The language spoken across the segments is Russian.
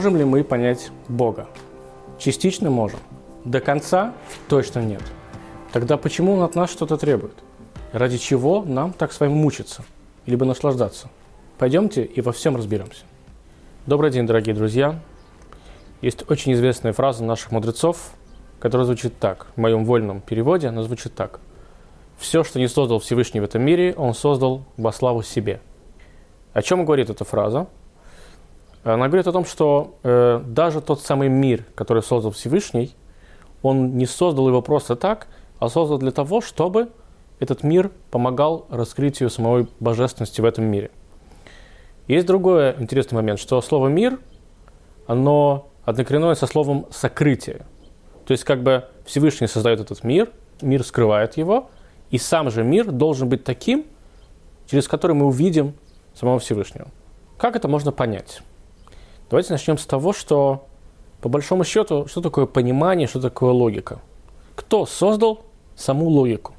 Можем ли мы понять Бога? Частично можем. До конца точно нет. Тогда почему он от нас что-то требует? Ради чего нам так с вами мучиться? Либо наслаждаться? Пойдемте и во всем разберемся. Добрый день, дорогие друзья. Есть очень известная фраза наших мудрецов, которая звучит так. В моем вольном переводе она звучит так. Все, что не создал Всевышний в этом мире, он создал во славу себе. О чем говорит эта фраза? Она говорит о том, что э, даже тот самый мир, который создал Всевышний, он не создал его просто так, а создал для того, чтобы этот мир помогал раскрытию самой божественности в этом мире. Есть другой интересный момент, что слово «мир», оно однокоренное со словом «сокрытие». То есть как бы Всевышний создает этот мир, мир скрывает его, и сам же мир должен быть таким, через который мы увидим самого Всевышнего. Как это можно понять? Давайте начнем с того, что по большому счету, что такое понимание, что такое логика. Кто создал саму логику?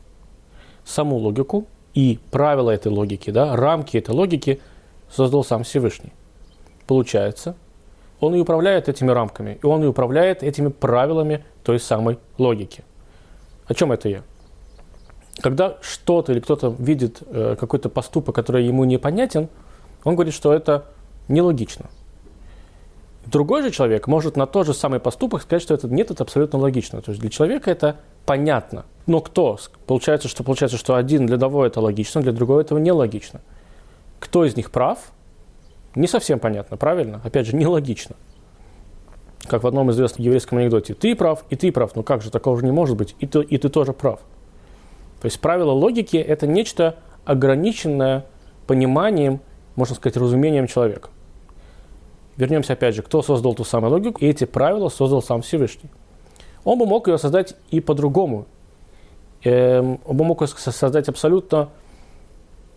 Саму логику и правила этой логики, да, рамки этой логики создал сам Всевышний. Получается, он и управляет этими рамками, и он и управляет этими правилами той самой логики. О чем это я? Когда что-то или кто-то видит э, какой-то поступок, который ему непонятен, он говорит, что это нелогично – Другой же человек может на тот же самый поступок сказать, что это нет, это абсолютно логично. То есть для человека это понятно. Но кто? Получается, что получается, что один для одного это логично, для другого этого нелогично. Кто из них прав? Не совсем понятно, правильно? Опять же, нелогично. Как в одном известном еврейском анекдоте. Ты прав, и ты прав. Ну как же, такого же не может быть. И ты, и ты тоже прав. То есть правило логики – это нечто ограниченное пониманием, можно сказать, разумением человека. Вернемся опять же, кто создал ту самую логику, и эти правила создал сам Всевышний. Он бы мог ее создать и по-другому. Эм, он бы мог ее создать абсолютно...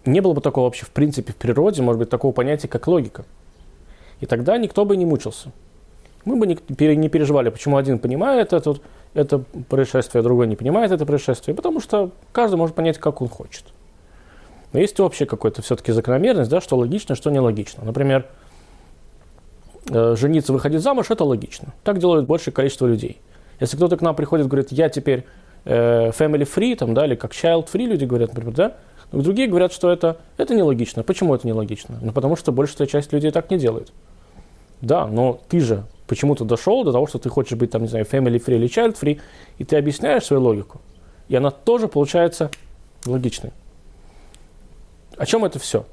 Не было бы такого вообще в принципе в природе, может быть, такого понятия, как логика. И тогда никто бы не мучился. Мы бы не, переживали, почему один понимает это, это происшествие, а другой не понимает это происшествие, потому что каждый может понять, как он хочет. Но есть общая какая-то все-таки закономерность, да, что логично, что нелогично. Например, жениться, выходить замуж, это логично. Так делают большее количество людей. Если кто-то к нам приходит и говорит, я теперь э, family free, там, да, или как child free люди говорят, например, да, но другие говорят, что это, это нелогично. Почему это нелогично? Ну, потому что большая часть людей так не делает. Да, но ты же почему-то дошел до того, что ты хочешь быть, там, не знаю, family free или child free, и ты объясняешь свою логику. И она тоже получается логичной. О чем это все?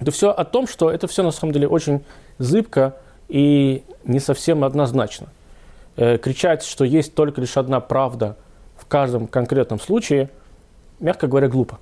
Это все о том, что это все на самом деле очень зыбко и не совсем однозначно. Э, кричать, что есть только лишь одна правда в каждом конкретном случае, мягко говоря, глупо.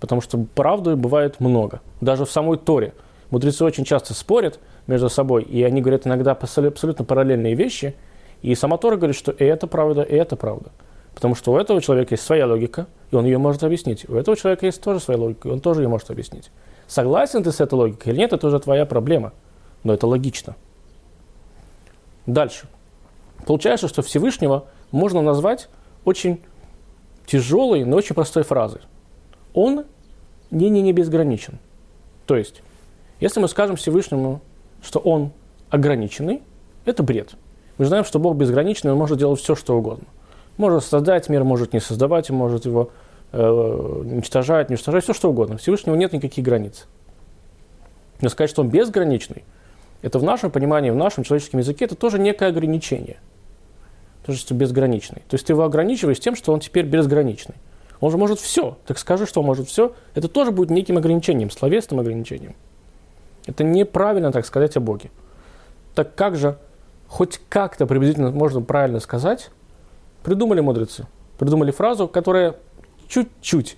Потому что правды бывает много. Даже в самой Торе. Мудрецы очень часто спорят между собой, и они говорят иногда абсолютно параллельные вещи. И сама Тора говорит, что и это правда, и это правда. Потому что у этого человека есть своя логика, и он ее может объяснить. У этого человека есть тоже своя логика, и он тоже ее может объяснить. Согласен ты с этой логикой или нет, это уже твоя проблема – но это логично. Дальше. Получается, что Всевышнего можно назвать очень тяжелой, но очень простой фразой. Он не, не, не безграничен. То есть, если мы скажем Всевышнему, что он ограниченный, это бред. Мы знаем, что Бог безграничный, он может делать все, что угодно. Может создать мир, может не создавать, может его э, уничтожать, уничтожать, все что угодно. Всевышнего нет никаких границ. Но сказать, что он безграничный, это в нашем понимании, в нашем человеческом языке, это тоже некое ограничение. То есть безграничный. То есть ты его ограничиваешь тем, что он теперь безграничный. Он же может все. Так скажи, что он может все. Это тоже будет неким ограничением, словесным ограничением. Это неправильно так сказать о Боге. Так как же хоть как-то приблизительно можно правильно сказать, придумали мудрецы. Придумали фразу, которая чуть-чуть,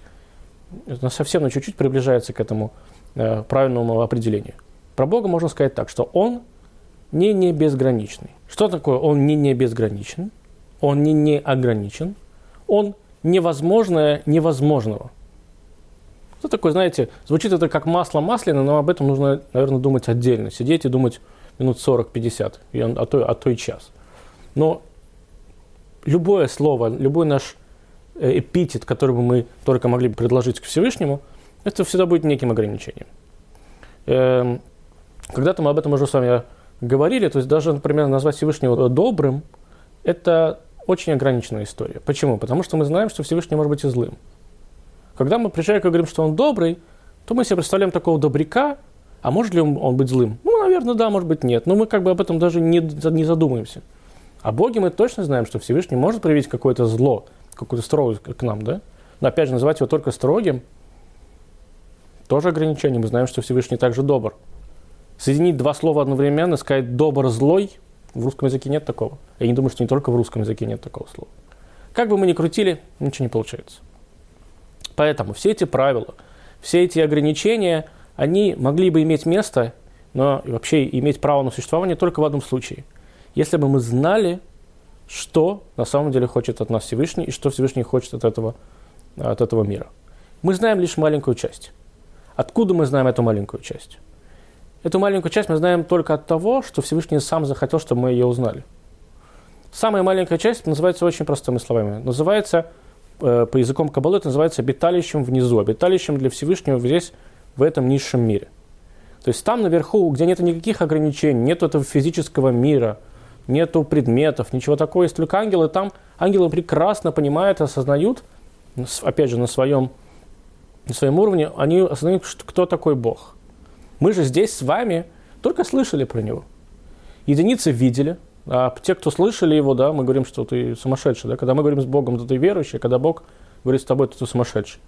совсем на чуть-чуть приближается к этому э, правильному определению. Про Бога можно сказать так, что Он не не безграничный. Что такое Он не не безграничен? Он не не ограничен. Он невозможное невозможного. Это такое, знаете, звучит это как масло масляное, но об этом нужно, наверное, думать отдельно. Сидеть и думать минут 40-50, а то, а то и час. Но любое слово, любой наш э, эпитет, который бы мы только могли предложить к Всевышнему, это всегда будет неким ограничением. Когда-то мы об этом уже с вами говорили, то есть даже, например, назвать Всевышнего добрым, это очень ограниченная история. Почему? Потому что мы знаем, что Всевышний может быть и злым. Когда мы приезжаем и говорим, что он добрый, то мы себе представляем такого добряка, а может ли он быть злым? Ну, наверное, да, может быть, нет. Но мы как бы об этом даже не, не задумаемся. О Боге мы точно знаем, что Всевышний может проявить какое-то зло, какую-то строгость к нам, да? Но опять же, называть его только строгим, тоже ограничение. Мы знаем, что Всевышний также добр. Соединить два слова одновременно, сказать «добр», «злой» в русском языке нет такого. Я не думаю, что не только в русском языке нет такого слова. Как бы мы ни крутили, ничего не получается. Поэтому все эти правила, все эти ограничения, они могли бы иметь место, но вообще иметь право на существование только в одном случае. Если бы мы знали, что на самом деле хочет от нас Всевышний и что Всевышний хочет от этого, от этого мира. Мы знаем лишь маленькую часть. Откуда мы знаем эту маленькую часть? Эту маленькую часть мы знаем только от того, что Всевышний сам захотел, чтобы мы ее узнали. Самая маленькая часть называется очень простыми словами. Называется, э, по языкам Каббалы, это называется обиталищем внизу, обиталищем для Всевышнего здесь, в этом низшем мире. То есть там наверху, где нет никаких ограничений, нет этого физического мира, нету предметов, ничего такого, есть только ангелы, там ангелы прекрасно понимают, осознают, опять же, на своем, на своем уровне, они осознают, кто такой Бог – мы же здесь с вами только слышали про него. Единицы видели, а те, кто слышали его, да, мы говорим, что ты сумасшедший. Да? Когда мы говорим с Богом, то ты верующий, когда Бог говорит с тобой, то ты сумасшедший.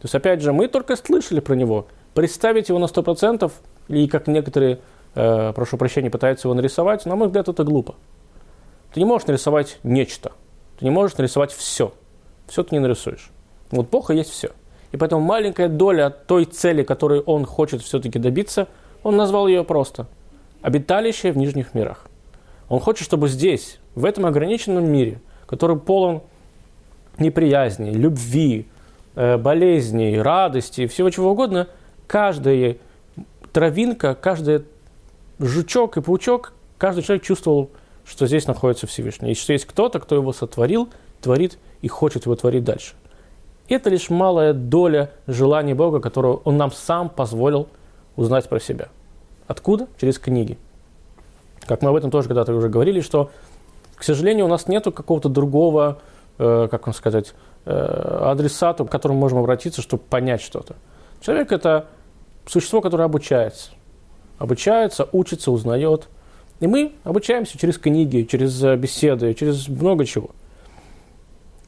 То есть, опять же, мы только слышали про него. Представить его на 100%, и как некоторые, э, прошу прощения, пытаются его нарисовать, на мой взгляд, это глупо. Ты не можешь нарисовать нечто. Ты не можешь нарисовать все. Все ты не нарисуешь. Вот Бог и есть все. И поэтому маленькая доля той цели, которой он хочет все-таки добиться, он назвал ее просто «обиталище в нижних мирах». Он хочет, чтобы здесь, в этом ограниченном мире, который полон неприязни, любви, э, болезней, радости, всего чего угодно, каждая травинка, каждый жучок и паучок, каждый человек чувствовал, что здесь находится Всевышний. И что есть кто-то, кто его сотворил, творит и хочет его творить дальше. Это лишь малая доля желания Бога, которую Он нам сам позволил узнать про себя. Откуда? Через книги. Как мы об этом тоже когда-то уже говорили, что, к сожалению, у нас нет какого-то другого, э, как вам сказать, э, адресата, к которому можем обратиться, чтобы понять что-то. Человек – это существо, которое обучается. Обучается, учится, узнает. И мы обучаемся через книги, через беседы, через много чего.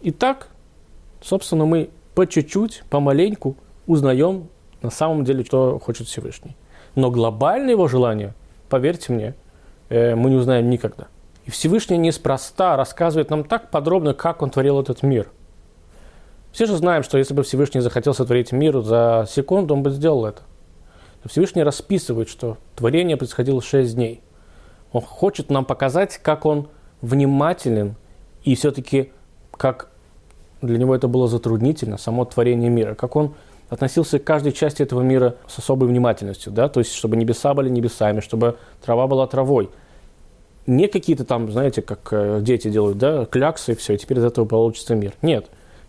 И так собственно, мы по чуть-чуть, помаленьку узнаем на самом деле, что хочет Всевышний. Но глобальное его желание, поверьте мне, э, мы не узнаем никогда. И Всевышний неспроста рассказывает нам так подробно, как он творил этот мир. Все же знаем, что если бы Всевышний захотел сотворить мир за секунду, он бы сделал это. Всевышний расписывает, что творение происходило шесть дней. Он хочет нам показать, как он внимателен и все-таки как для него это было затруднительно, само творение мира, как он относился к каждой части этого мира с особой внимательностью, да, то есть, чтобы небеса были небесами, чтобы трава была травой. Не какие-то там, знаете, как э, дети делают, да, кляксы и все, и теперь из этого получится мир. Нет.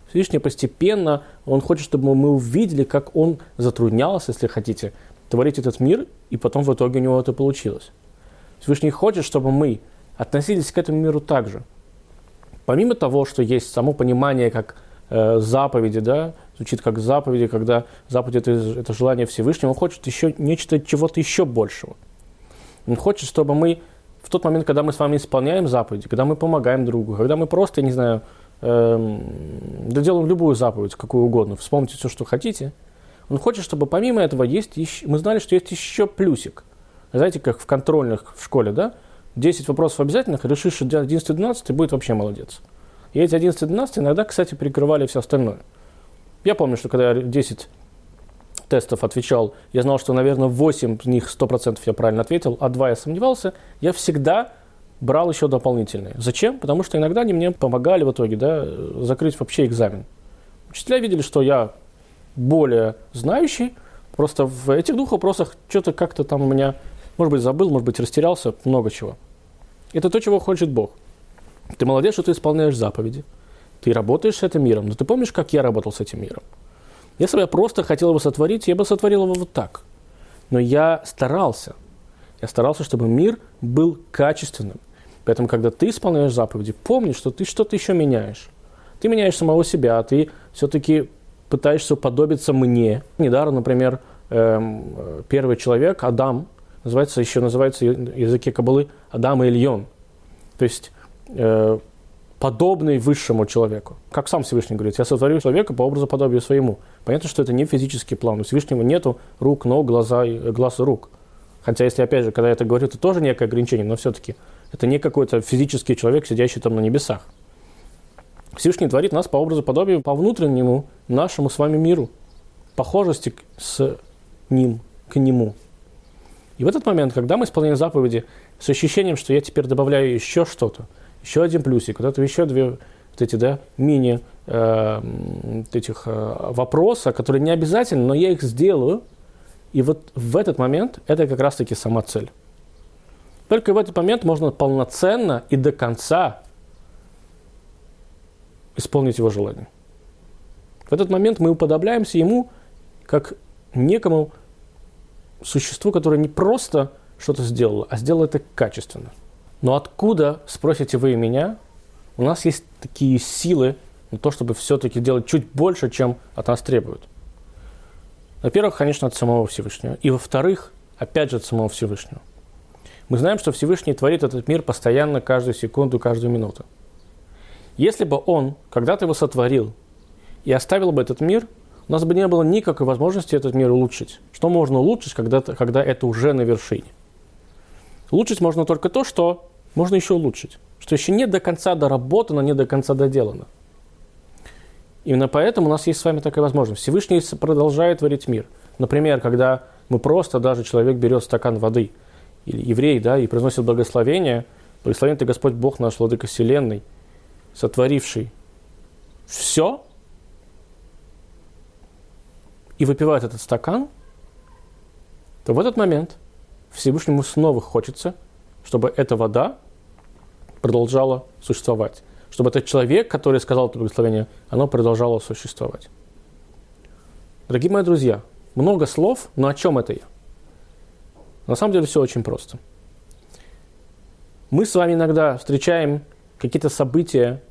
Всевышний постепенно, он хочет, чтобы мы увидели, как он затруднялся, если хотите, творить этот мир, и потом в итоге у него это получилось. Всевышний хочет, чтобы мы относились к этому миру так же – помимо того, что есть само понимание как э, заповеди, да, звучит как заповеди, когда заповедь это, это желание Всевышнего, он хочет еще нечто, чего-то еще большего. Он хочет, чтобы мы в тот момент, когда мы с вами исполняем заповеди, когда мы помогаем другу, когда мы просто, не знаю, э, доделаем любую заповедь, какую угодно, вспомните все, что хотите, он хочет, чтобы помимо этого есть еще, мы знали, что есть еще плюсик. Знаете, как в контрольных в школе, да? 10 вопросов обязательных, решишь 11 12 будет вообще молодец. И эти 11 12 иногда, кстати, прикрывали все остальное. Я помню, что когда я 10 тестов отвечал, я знал, что, наверное, 8 из них 100% я правильно ответил, а 2 я сомневался, я всегда брал еще дополнительные. Зачем? Потому что иногда они мне помогали в итоге да, закрыть вообще экзамен. Учителя видели, что я более знающий, просто в этих двух вопросах что-то как-то там у меня может быть, забыл, может быть, растерялся, много чего. Это то, чего хочет Бог. Ты молодец, что ты исполняешь заповеди. Ты работаешь с этим миром. Но ты помнишь, как я работал с этим миром? Если бы я просто хотел его сотворить, я бы сотворил его вот так. Но я старался. Я старался, чтобы мир был качественным. Поэтому, когда ты исполняешь заповеди, помни, что ты что-то еще меняешь. Ты меняешь самого себя, ты все-таки пытаешься уподобиться мне. Недаром, например, эм, первый человек, Адам, называется, еще называется языке Кабалы Адам и Ильон. То есть э, подобный высшему человеку. Как сам Всевышний говорит, я сотворю человека по образу подобию своему. Понятно, что это не физический план. У Всевышнего нету рук, ног, глаза, глаз и рук. Хотя, если, опять же, когда я это говорю, это тоже некое ограничение, но все-таки это не какой-то физический человек, сидящий там на небесах. Всевышний творит нас по образу подобию, по внутреннему нашему с вами миру, похожести с ним, к нему. И в этот момент, когда мы исполняем заповеди с ощущением, что я теперь добавляю еще что-то, еще один плюсик, вот это еще две вот эти, да, мини э, этих э, вопроса, которые не обязательны, но я их сделаю, и вот в этот момент это как раз-таки сама цель. Только в этот момент можно полноценно и до конца исполнить его желание. В этот момент мы уподобляемся ему как некому существу, которое не просто что-то сделало, а сделало это качественно. Но откуда, спросите вы меня, у нас есть такие силы на то, чтобы все-таки делать чуть больше, чем от нас требуют? Во-первых, конечно, от самого Всевышнего. И во-вторых, опять же, от самого Всевышнего. Мы знаем, что Всевышний творит этот мир постоянно, каждую секунду, каждую минуту. Если бы Он когда-то его сотворил и оставил бы этот мир, у нас бы не было никакой возможности этот мир улучшить. Что можно улучшить, когда, когда это уже на вершине? Улучшить можно только то, что можно еще улучшить. Что еще не до конца доработано, не до конца доделано. Именно поэтому у нас есть с вами такая возможность. Всевышний продолжает творить мир. Например, когда мы просто, даже человек берет стакан воды, или еврей, да, и произносит благословение, благословен ты Господь Бог наш, Владыка Вселенной, сотворивший все, и выпивает этот стакан, то в этот момент Всевышнему снова хочется, чтобы эта вода продолжала существовать. Чтобы этот человек, который сказал это благословение, оно продолжало существовать. Дорогие мои друзья, много слов, но о чем это я? На самом деле все очень просто. Мы с вами иногда встречаем какие-то события,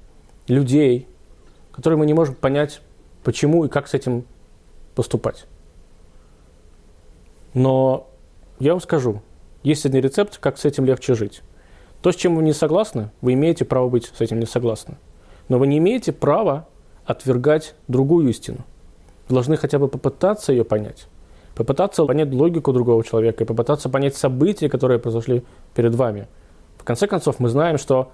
людей, которые мы не можем понять, почему и как с этим поступать. Но я вам скажу, есть один рецепт, как с этим легче жить. То, с чем вы не согласны, вы имеете право быть с этим не согласны. Но вы не имеете права отвергать другую истину. Вы должны хотя бы попытаться ее понять. Попытаться понять логику другого человека и попытаться понять события, которые произошли перед вами. В конце концов, мы знаем, что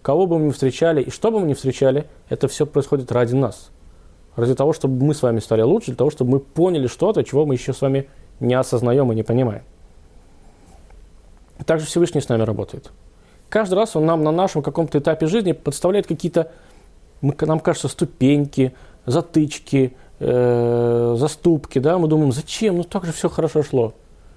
кого бы мы ни встречали и что бы мы ни встречали, это все происходит ради нас ради того, чтобы мы с вами стали лучше, для того, чтобы мы поняли что-то, чего мы еще с вами не осознаем и не понимаем. Также Всевышний с нами работает. Каждый раз он нам на нашем каком-то этапе жизни подставляет какие-то, нам кажется, ступеньки, затычки, э, заступки, да, мы думаем, зачем, ну так же все хорошо шло.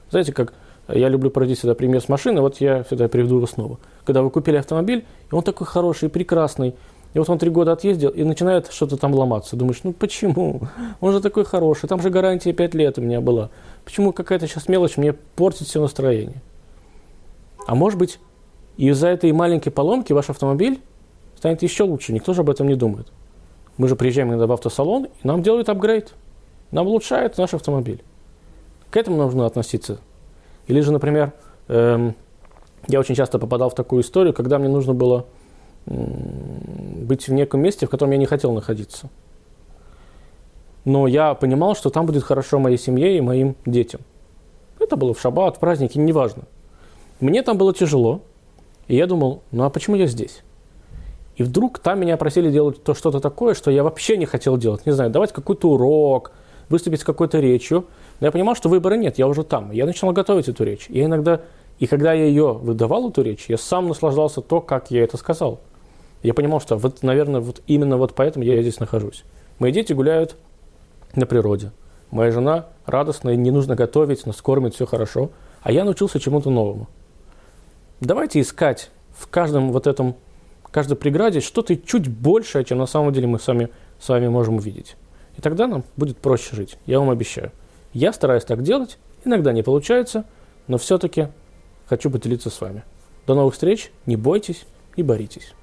Знаете, как я люблю проводить всегда пример с машины, вот я всегда приведу его снова. Когда вы купили автомобиль, и он такой хороший, прекрасный, и вот он три года отъездил, и начинает что-то там ломаться. Думаешь, ну почему? Он же такой хороший, там же гарантия пять лет у меня была. Почему какая-то сейчас мелочь мне портит все настроение? А может быть, из-за этой маленькой поломки ваш автомобиль станет еще лучше. Никто же об этом не думает. Мы же приезжаем иногда в автосалон, и нам делают апгрейд. Нам улучшают наш автомобиль. К этому нужно относиться. Или же, например, эм, я очень часто попадал в такую историю, когда мне нужно было быть в неком месте, в котором я не хотел находиться. Но я понимал, что там будет хорошо моей семье и моим детям. Это было в шаббат, в праздники, неважно. Мне там было тяжело, и я думал, ну а почему я здесь? И вдруг там меня просили делать то что-то такое, что я вообще не хотел делать. Не знаю, давать какой-то урок, выступить с какой-то речью. Но я понимал, что выбора нет, я уже там. Я начал готовить эту речь. Я иногда, и когда я ее выдавал, эту речь, я сам наслаждался то, как я это сказал. Я понимал, что вот, наверное, вот именно вот поэтому я здесь нахожусь. Мои дети гуляют на природе. Моя жена радостная, не нужно готовить, нас кормит, все хорошо. А я научился чему-то новому. Давайте искать в каждом вот этом, каждой преграде что-то чуть большее, чем на самом деле мы сами с вами можем увидеть. И тогда нам будет проще жить, я вам обещаю. Я стараюсь так делать, иногда не получается, но все-таки хочу поделиться с вами. До новых встреч, не бойтесь и боритесь.